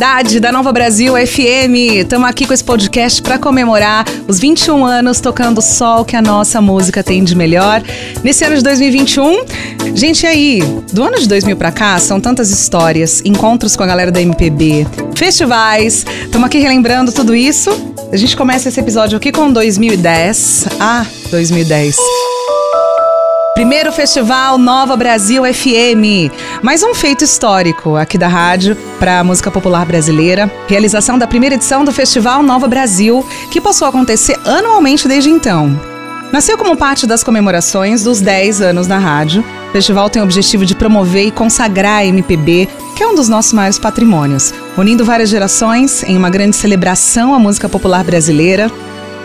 Maioridade da Nova Brasil FM. Estamos aqui com esse podcast para comemorar os 21 anos tocando o sol que a nossa música tem de melhor. Nesse ano de 2021, gente, aí, do ano de 2000 para cá, são tantas histórias, encontros com a galera da MPB, festivais. Estamos aqui relembrando tudo isso. A gente começa esse episódio aqui com 2010. Ah, 2010. Primeiro Festival Nova Brasil FM. Mais um feito histórico aqui da rádio para a música popular brasileira. Realização da primeira edição do Festival Nova Brasil, que passou a acontecer anualmente desde então. Nasceu como parte das comemorações dos 10 anos na rádio. O festival tem o objetivo de promover e consagrar a MPB, que é um dos nossos maiores patrimônios, unindo várias gerações em uma grande celebração à música popular brasileira.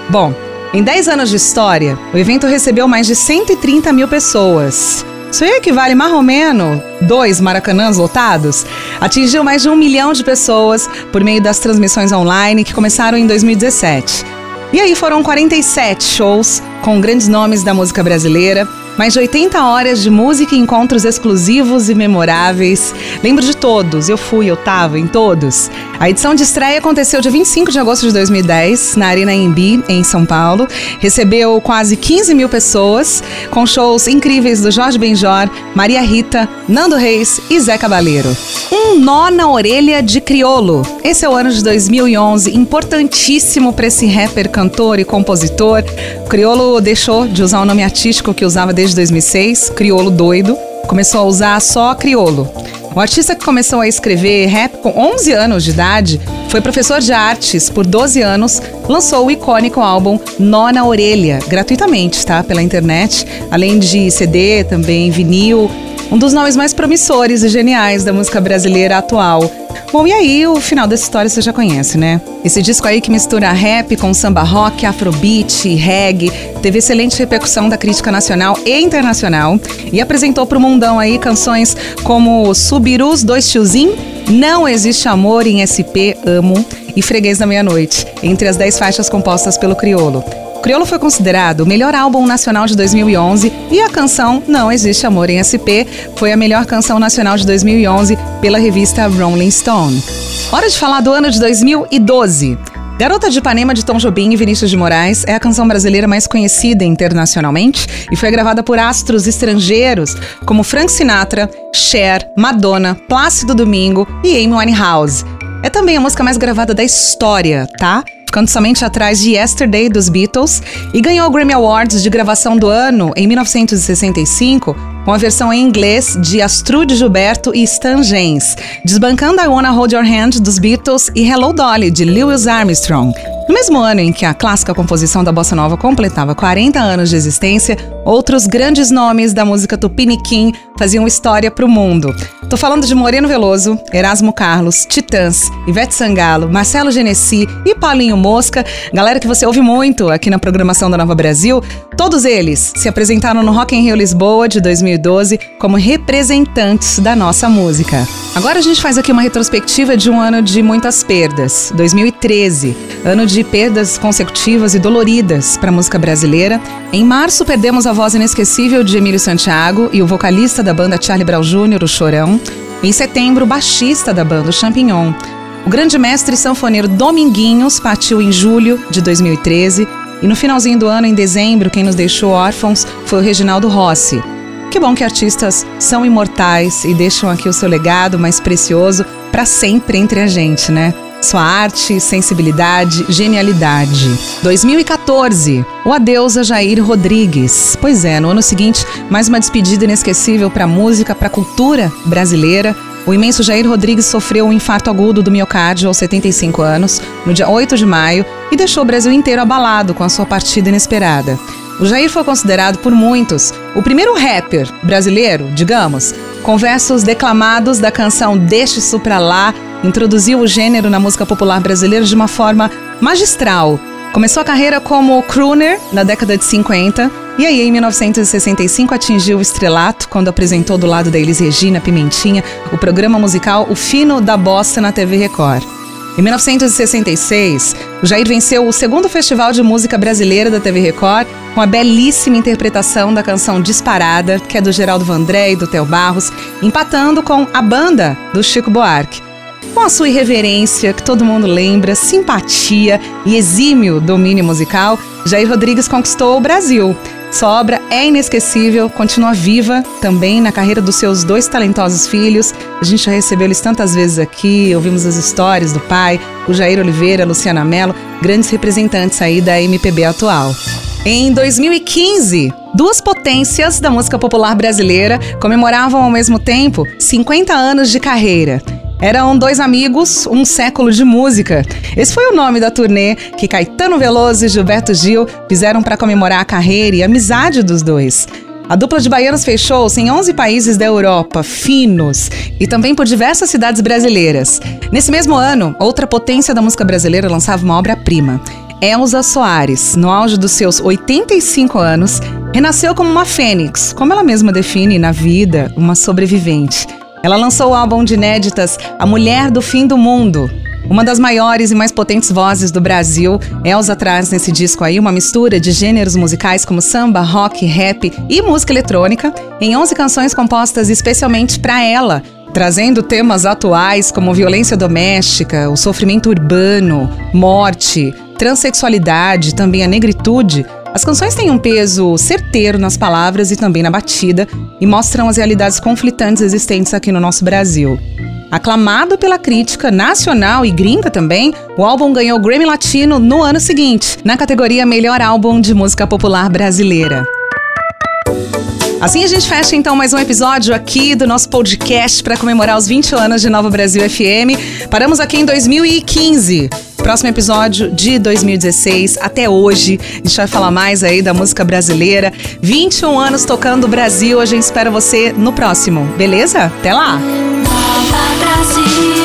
Bom, em 10 anos de história, o evento recebeu mais de 130 mil pessoas. Isso aí equivale mais ou menos dois maracanãs lotados. Atingiu mais de um milhão de pessoas por meio das transmissões online que começaram em 2017. E aí foram 47 shows com grandes nomes da música brasileira, mais de 80 horas de música e encontros exclusivos e memoráveis. Lembro de todos, eu fui, eu tava em todos. A edição de estreia aconteceu dia 25 de agosto de 2010, na Arena Embi, em São Paulo. Recebeu quase 15 mil pessoas, com shows incríveis do Jorge Benjor, Maria Rita, Nando Reis e Zé Cabaleiro. Um nó na orelha de criolo. Esse é o ano de 2011, importantíssimo para esse rapper, cantor e compositor. O criolo deixou de usar o nome artístico que usava desde 2006, criolo doido, começou a usar só criolo. O artista que começou a escrever rap com 11 anos de idade foi professor de artes por 12 anos, lançou o icônico álbum Nó na Orelha, gratuitamente, tá? Pela internet, além de CD, também vinil. Um dos nomes mais promissores e geniais da música brasileira atual. Bom, e aí o final dessa história você já conhece, né? Esse disco aí que mistura rap com samba rock, afrobeat, reggae, teve excelente repercussão da crítica nacional e internacional e apresentou pro mundão aí canções como Subirus Dois Tiozinho, Não Existe Amor em SP, Amo e Freguês da Meia-Noite, entre as 10 faixas compostas pelo Criolo. Criolo foi considerado o melhor álbum nacional de 2011 e a canção Não Existe Amor em SP foi a melhor canção nacional de 2011 pela revista Rolling Stone. Hora de falar do ano de 2012. Garota de Ipanema de Tom Jobim e Vinícius de Moraes é a canção brasileira mais conhecida internacionalmente e foi gravada por astros estrangeiros como Frank Sinatra, Cher, Madonna, Plácido Domingo e Amy Winehouse. É também a música mais gravada da história, tá? Ficando somente atrás de Yesterday dos Beatles, e ganhou o Grammy Awards de gravação do ano em 1965 com a versão em inglês de Astrude Gilberto e Stan Gens, desbancando I Wanna Hold Your Hand dos Beatles e Hello Dolly de Lewis Armstrong. No mesmo ano em que a clássica composição da bossa nova completava 40 anos de existência, outros grandes nomes da música tupiniquim faziam história para o mundo. Tô falando de Moreno Veloso, Erasmo Carlos, Titãs, Ivete Sangalo, Marcelo Genesi e Paulinho Mosca, galera que você ouve muito aqui na programação da Nova Brasil. Todos eles se apresentaram no Rock in Rio Lisboa de 2012 como representantes da nossa música. Agora a gente faz aqui uma retrospectiva de um ano de muitas perdas, 2013, ano de perdas consecutivas e doloridas para a música brasileira. Em março perdemos a voz inesquecível de Emílio Santiago e o vocalista da banda Charlie Brown Jr., o Chorão. Em setembro, o baixista da banda, o Champignon. O grande mestre sanfoneiro Dominguinhos partiu em julho de 2013. E no finalzinho do ano, em dezembro, quem nos deixou órfãos foi o Reginaldo Rossi. Que bom que artistas são imortais e deixam aqui o seu legado mais precioso para sempre entre a gente, né? Sua arte, sensibilidade, genialidade. 2014, o adeus a Jair Rodrigues. Pois é, no ano seguinte, mais uma despedida inesquecível para a música, para a cultura brasileira. O imenso Jair Rodrigues sofreu um infarto agudo do miocárdio aos 75 anos, no dia 8 de maio, e deixou o Brasil inteiro abalado com a sua partida inesperada. O Jair foi considerado por muitos o primeiro rapper brasileiro, digamos, com versos declamados da canção Deixe Isso Pra Lá, introduziu o gênero na música popular brasileira de uma forma magistral. Começou a carreira como crooner na década de 50 e aí em 1965 atingiu o estrelato quando apresentou do lado da Elis Regina Pimentinha o programa musical O Fino da Bossa na TV Record. Em 1966, o Jair venceu o segundo Festival de Música Brasileira da TV Record com a belíssima interpretação da canção Disparada, que é do Geraldo Vandré e do Theo Barros, empatando com a banda do Chico Buarque. Com a sua irreverência, que todo mundo lembra, simpatia e exímio domínio musical, Jair Rodrigues conquistou o Brasil. Sua obra é inesquecível, continua viva também na carreira dos seus dois talentosos filhos. A gente já recebeu eles tantas vezes aqui, ouvimos as histórias do pai, o Jair Oliveira, a Luciana Mello, grandes representantes aí da MPB atual. Em 2015, duas potências da música popular brasileira comemoravam ao mesmo tempo 50 anos de carreira. Eram dois amigos, um século de música. Esse foi o nome da turnê que Caetano Veloso e Gilberto Gil fizeram para comemorar a carreira e a amizade dos dois. A dupla de baianos fechou-se em 11 países da Europa, finos, e também por diversas cidades brasileiras. Nesse mesmo ano, outra potência da música brasileira lançava uma obra-prima. Elza Soares, no auge dos seus 85 anos, renasceu como uma fênix, como ela mesma define na vida, uma sobrevivente. Ela lançou o álbum de inéditas A Mulher do Fim do Mundo. Uma das maiores e mais potentes vozes do Brasil, Elza traz nesse disco aí uma mistura de gêneros musicais como samba, rock, rap e música eletrônica, em 11 canções compostas especialmente para ela, trazendo temas atuais como violência doméstica, o sofrimento urbano, morte, transexualidade, também a negritude. As canções têm um peso certeiro nas palavras e também na batida e mostram as realidades conflitantes existentes aqui no nosso Brasil. Aclamado pela crítica nacional e gringa também, o álbum ganhou o Grammy Latino no ano seguinte, na categoria Melhor Álbum de Música Popular Brasileira. Assim a gente fecha então mais um episódio aqui do nosso podcast para comemorar os 20 anos de Nova Brasil FM. Paramos aqui em 2015. Próximo episódio de 2016 até hoje. A gente vai falar mais aí da música brasileira. 21 anos tocando o Brasil. A gente espera você no próximo, beleza? Até lá! Brasil.